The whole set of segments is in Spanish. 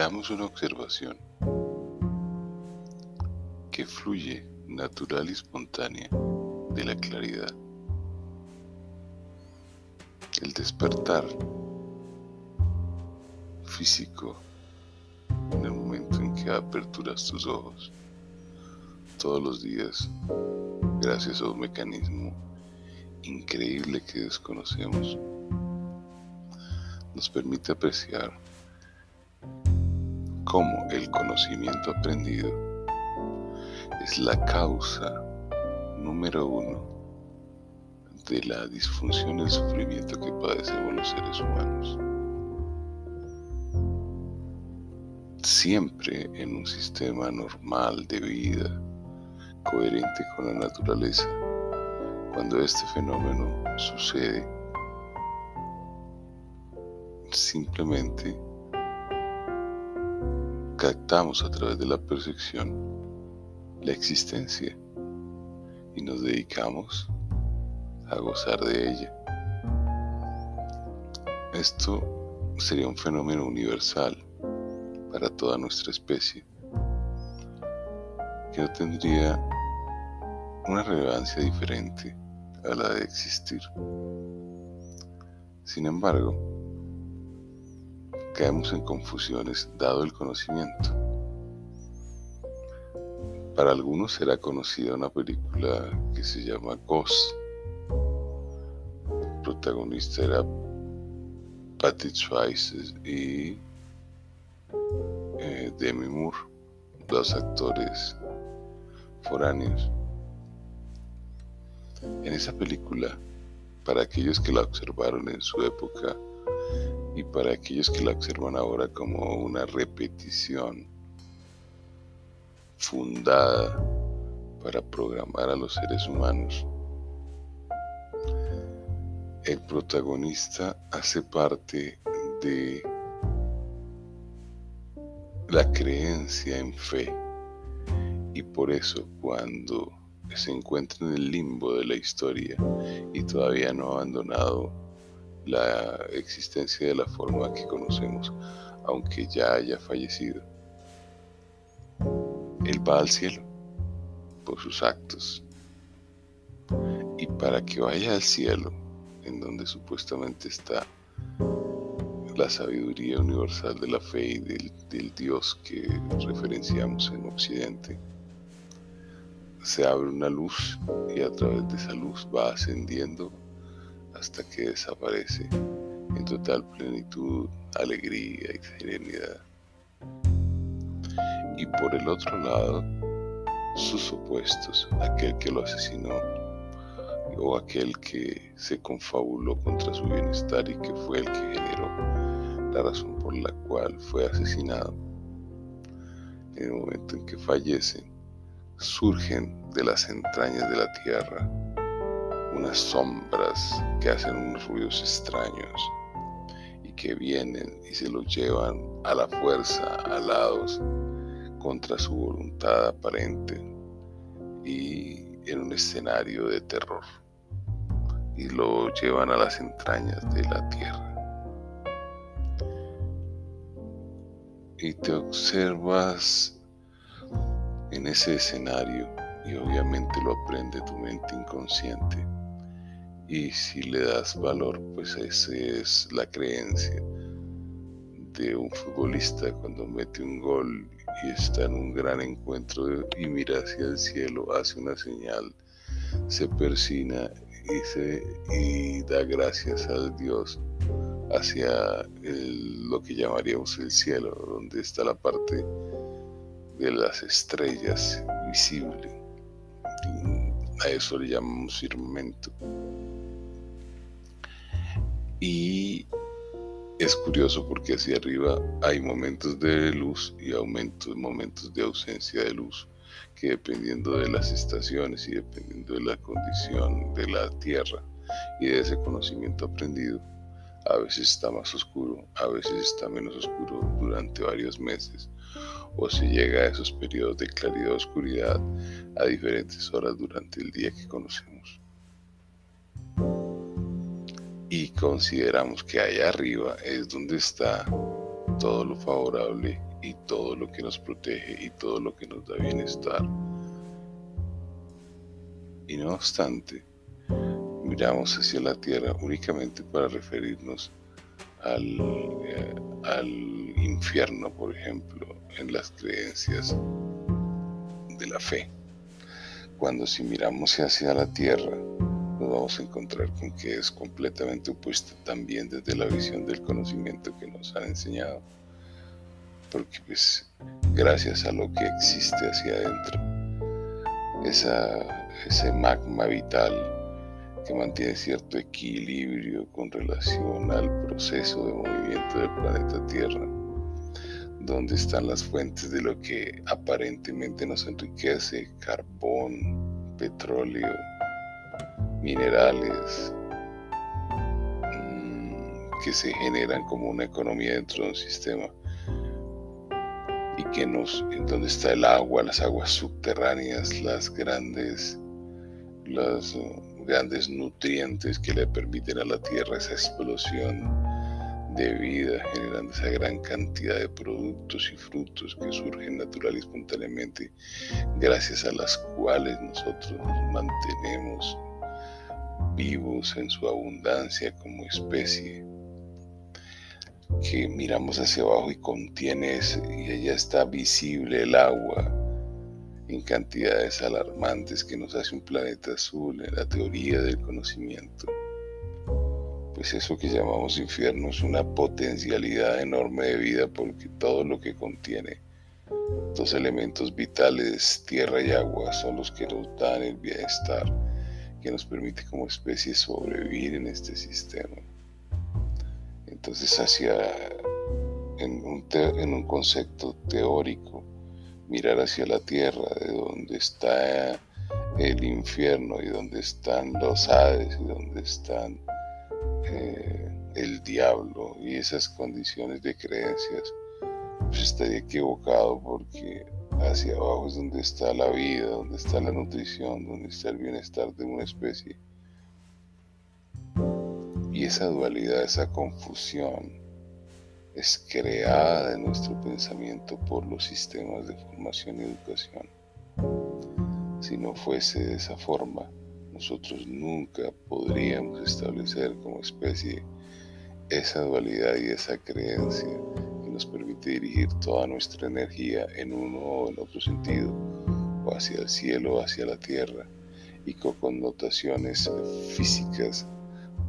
veamos una observación que fluye natural y espontánea de la claridad. El despertar físico en el momento en que aperturas tus ojos todos los días gracias a un mecanismo increíble que desconocemos nos permite apreciar cómo el conocimiento aprendido es la causa número uno de la disfunción y el sufrimiento que padecemos los seres humanos. Siempre en un sistema normal de vida, coherente con la naturaleza, cuando este fenómeno sucede, simplemente captamos a través de la percepción la existencia y nos dedicamos a gozar de ella. Esto sería un fenómeno universal para toda nuestra especie, que no tendría una relevancia diferente a la de existir. Sin embargo, caemos en confusiones dado el conocimiento. Para algunos será conocida una película que se llama Ghost. El protagonista era Patrick Swayze y eh, Demi Moore, dos actores foráneos. En esa película, para aquellos que la observaron en su época y para aquellos que la observan ahora como una repetición fundada para programar a los seres humanos, el protagonista hace parte de la creencia en fe. Y por eso cuando se encuentra en el limbo de la historia y todavía no ha abandonado la existencia de la forma que conocemos, aunque ya haya fallecido. Él va al cielo por sus actos. Y para que vaya al cielo, en donde supuestamente está la sabiduría universal de la fe y del, Dios que referenciamos en Occidente, se abre una luz y a través de esa luz va ascendiendo hasta que desaparece en total plenitud, alegría y serenidad. Y por el otro lado, sus opuestos, aquel que lo asesinó o aquel que se confabuló contra su bienestar y que fue el que generó la razón por la cual fue asesinado. En el momento en que fallecen, surgen de las entrañas de la tierra unas sombras que hacen unos ruidos extraños y que vienen y se los llevan a la fuerza, alados, contra su voluntad aparente y en un escenario de terror y lo llevan a las entrañas de la tierra. Y te observas en ese escenario y obviamente lo aprende tu mente inconsciente. Y si le das valor, pues esa es la creencia de un futbolista cuando mete un gol y está en un gran encuentro y mira hacia el cielo, hace una señal, se persina y, se, y da gracias al Dios hacia lo que llamaríamos el cielo, donde está la parte de las estrellas visible. A eso le llamamos firmamento. Y es curioso porque hacia arriba hay momentos de luz y aumentos, momentos de ausencia de luz, que dependiendo de las estaciones y dependiendo de la condición de la tierra y de ese conocimiento aprendido, a veces está más oscuro, a veces está menos oscuro durante varios meses o si llega a esos periodos de claridad o oscuridad a diferentes horas durante el día que conocemos. Y consideramos que allá arriba es donde está todo lo favorable y todo lo que nos protege y todo lo que nos da bienestar. Y no obstante, miramos hacia la tierra únicamente para referirnos al, eh, al infierno, por ejemplo, en las creencias de la fe. Cuando si miramos hacia la tierra, vamos a encontrar con que es completamente opuesta también desde la visión del conocimiento que nos han enseñado. Porque pues gracias a lo que existe hacia adentro, esa, ese magma vital que mantiene cierto equilibrio con relación al proceso de movimiento del planeta Tierra, donde están las fuentes de lo que aparentemente nos enriquece, carbón, petróleo, minerales, mm, que se generan como una economía dentro de un sistema y que nos, en donde está el agua, las aguas subterráneas, las grandes, las uh, grandes nutrientes que le permiten a la tierra esa explosión de vida, generando esa gran cantidad de productos y frutos que surgen natural y espontáneamente, gracias a las cuales nosotros nos mantenemos vivos en su abundancia como especie, que miramos hacia abajo y contiene ese, y allá está visible el agua en cantidades alarmantes que nos hace un planeta azul en la teoría del conocimiento. Pues eso que llamamos infierno es una potencialidad enorme de vida porque todo lo que contiene dos elementos vitales, tierra y agua, son los que nos dan el bienestar que nos permite como especie sobrevivir en este sistema. Entonces, hacia, en un, concepto teórico, mirar hacia la tierra, de donde está el infierno y donde están los Hades y donde están eh, el diablo y esas condiciones de creencias, pues estaría equivocado porque hacia abajo es donde está la vida, donde está la nutrición, donde está el bienestar de una especie. Y esa dualidad, esa confusión es creada en nuestro pensamiento por los sistemas de formación y educación. Si no fuese de esa forma, nosotros nunca podríamos establecer como especie esa dualidad y esa creencia dirigir toda nuestra energía en uno o en otro sentido, o hacia el cielo o hacia la tierra, y con connotaciones físicas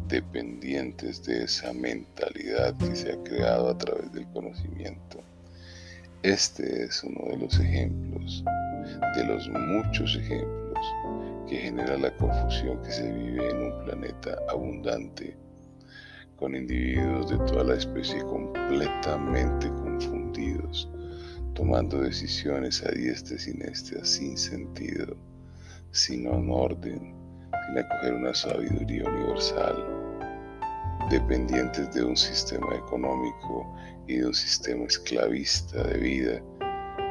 dependientes de esa mentalidad que se ha creado a través del conocimiento. Este es uno de los ejemplos, de los muchos ejemplos que genera la confusión que se vive en un planeta abundante con individuos de toda la especie completamente confundidos, tomando decisiones a diestra y siniestra sin sentido, sin un orden, sin acoger una sabiduría universal, dependientes de un sistema económico y de un sistema esclavista de vida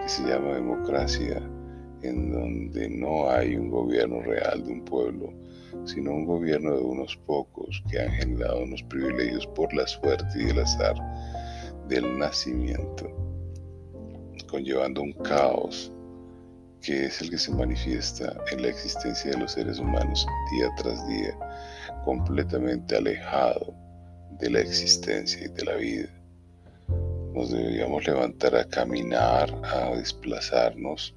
que se llama democracia, en donde no hay un gobierno real de un pueblo, sino un gobierno de unos pocos que han generado unos privilegios por la suerte y el azar del nacimiento, conllevando un caos que es el que se manifiesta en la existencia de los seres humanos día tras día, completamente alejado de la existencia y de la vida. Nos deberíamos levantar a caminar, a desplazarnos,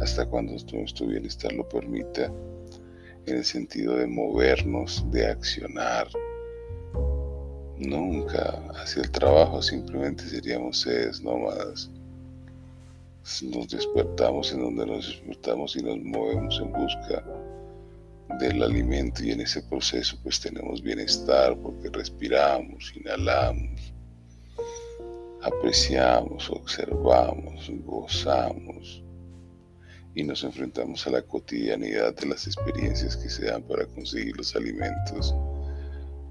hasta cuando nuestro bienestar lo permita, en el sentido de movernos, de accionar. Nunca hacia el trabajo, simplemente seríamos seres nómadas. Nos despertamos en donde nos despertamos y nos movemos en busca del alimento y en ese proceso pues tenemos bienestar porque respiramos, inhalamos, apreciamos, observamos, gozamos y nos enfrentamos a la cotidianidad de las experiencias que se dan para conseguir los alimentos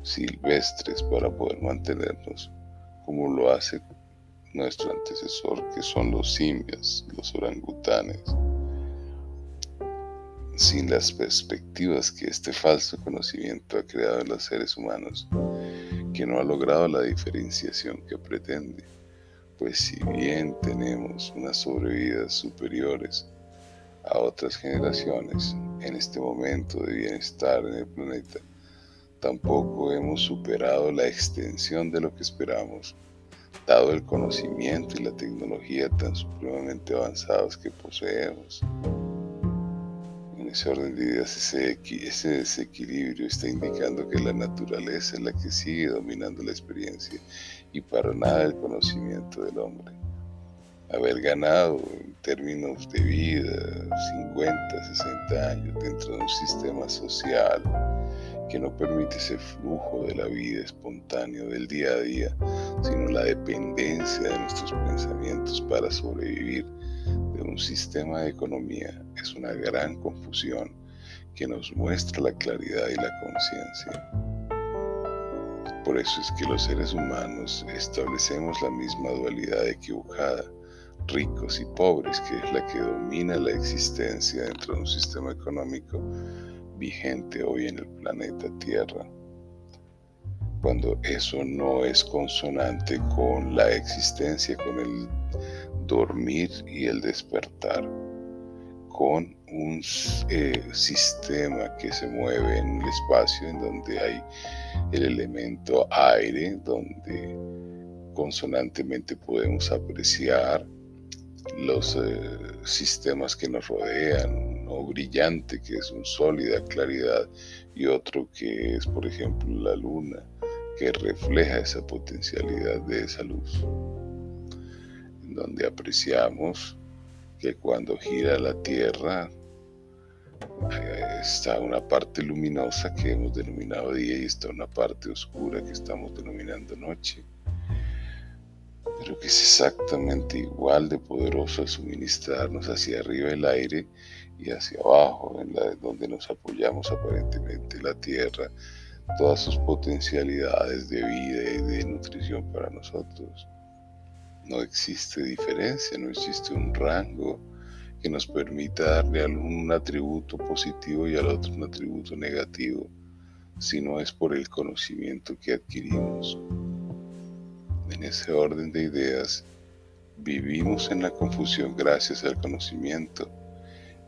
silvestres para poder mantenernos, como lo hace nuestro antecesor, que son los simios, los orangutanes, sin las perspectivas que este falso conocimiento ha creado en los seres humanos, que no ha logrado la diferenciación que pretende. Pues si bien tenemos unas sobrevidas superiores a otras generaciones en este momento de bienestar en el planeta, tampoco hemos superado la extensión de lo que esperamos, dado el conocimiento y la tecnología tan supremamente avanzados que poseemos. En ese orden de ideas, ese, ese desequilibrio está indicando que la naturaleza es la que sigue dominando la experiencia y para nada el conocimiento del hombre. Haber ganado en términos de vida 50, 60 años dentro de un sistema social que no permite ese flujo de la vida espontáneo del día a día, sino la dependencia de nuestros pensamientos para sobrevivir de un sistema de economía es una gran confusión que nos muestra la claridad y la conciencia. Por eso es que los seres humanos establecemos la misma dualidad equivocada, ricos y pobres, que es la que domina la existencia dentro de un sistema económico vigente hoy en el planeta Tierra. Cuando eso no es consonante con la existencia, con el dormir y el despertar, con un eh, sistema que se mueve en el espacio en donde hay el elemento aire, donde consonantemente podemos apreciar los eh, sistemas que nos rodean, uno brillante que es un sólida claridad y otro que es por ejemplo la luna que refleja esa potencialidad de esa luz, en donde apreciamos que cuando gira la Tierra eh, está una parte luminosa que hemos denominado día y está una parte oscura que estamos denominando noche, pero que es exactamente igual de poderoso al suministrarnos hacia arriba el aire y hacia abajo, en la, donde nos apoyamos aparentemente la tierra, todas sus potencialidades de vida y de nutrición para nosotros. No existe diferencia, no existe un rango que nos permita darle a un atributo positivo y al otro un atributo negativo, si no es por el conocimiento que adquirimos. En ese orden de ideas, vivimos en la confusión gracias al conocimiento.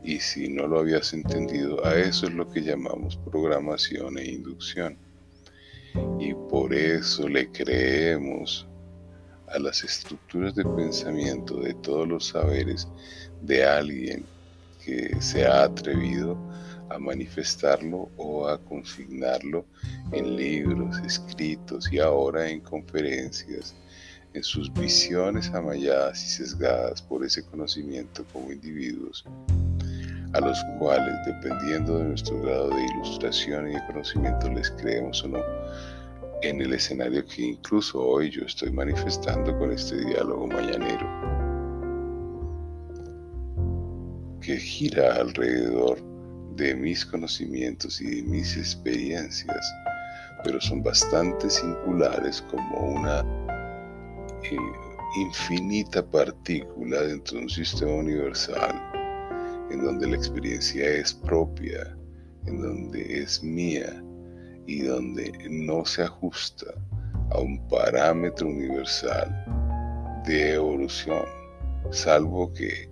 Y si no lo habías entendido, a eso es lo que llamamos programación e inducción. Y por eso le creemos a las estructuras de pensamiento de todos los saberes de alguien que se ha atrevido a manifestarlo o a consignarlo en libros, escritos y ahora en conferencias, en sus visiones amalladas y sesgadas por ese conocimiento como individuos, a los cuales, dependiendo de nuestro grado de ilustración y de conocimiento, les creemos o no, en el escenario que incluso hoy yo estoy manifestando con este diálogo mañanero que gira alrededor de mis conocimientos y de mis experiencias, pero son bastante singulares como una eh, infinita partícula dentro de un sistema universal, en donde la experiencia es propia, en donde es mía y donde no se ajusta a un parámetro universal de evolución, salvo que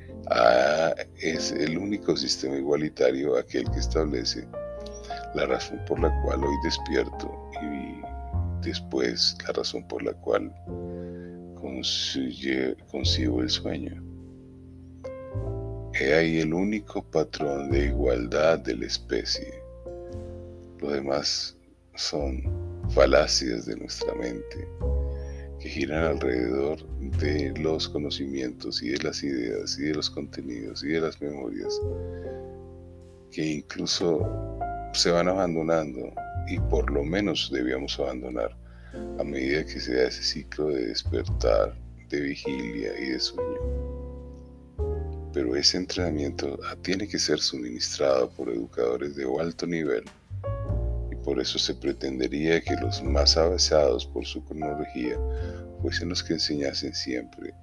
Es el único sistema igualitario aquel que establece la razón por la cual hoy despierto y después la razón por la cual concibo el sueño. He ahí el único patrón de igualdad de la especie. Lo demás son falacias de nuestra mente que giran alrededor de los conocimientos y de las ideas y de los contenidos y de las memorias que incluso se van abandonando y por lo menos debíamos abandonar a medida que se da ese ciclo de despertar, de vigilia y de sueño. Pero ese entrenamiento tiene que ser suministrado por educadores de alto nivel por eso se pretendería que los más avanzados por su cronología fuesen los que enseñasen siempre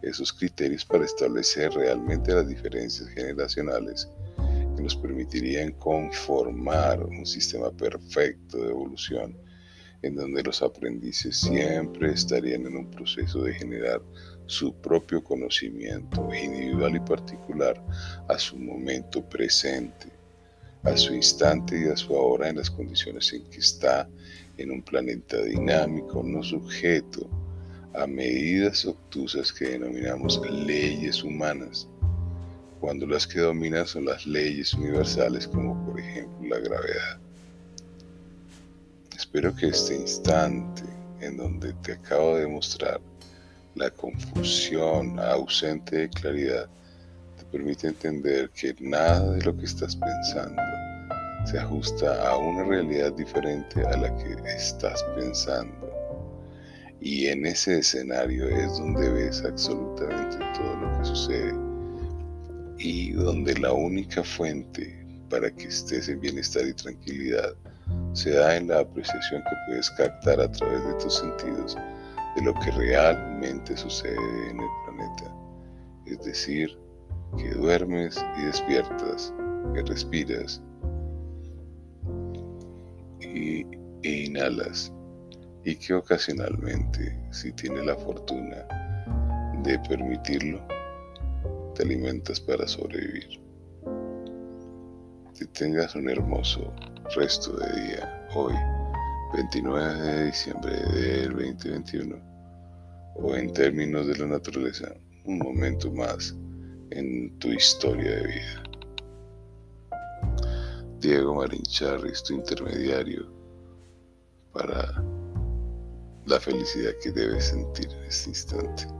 esos criterios para establecer realmente las diferencias generacionales que nos permitirían conformar un sistema perfecto de evolución en donde los aprendices siempre estarían en un proceso de generar su propio conocimiento individual y particular a su momento presente, a su instante y a su ahora en las condiciones en que está en un planeta dinámico, no sujeto a medidas obtusas que denominamos leyes humanas, cuando las que dominan son las leyes universales como por ejemplo la gravedad. Espero que este instante en donde te acabo de mostrar la confusión ausente de claridad permite entender que nada de lo que estás pensando se ajusta a una realidad diferente a la que estás pensando. Y en ese escenario es donde ves absolutamente todo lo que sucede y donde la única fuente para que estés en bienestar y tranquilidad se da en la apreciación que puedes captar a través de tus sentidos de lo que realmente sucede en el planeta. Es decir, que duermes y despiertas, que respiras y, e inhalas. Y que ocasionalmente, si tienes la fortuna de permitirlo, te alimentas para sobrevivir. Que tengas un hermoso resto de día. Hoy, 29 de diciembre del 2021, o en términos de la naturaleza, un momento más en tu historia de vida. Diego Marín Charris, tu intermediario para la felicidad que debes sentir en este instante.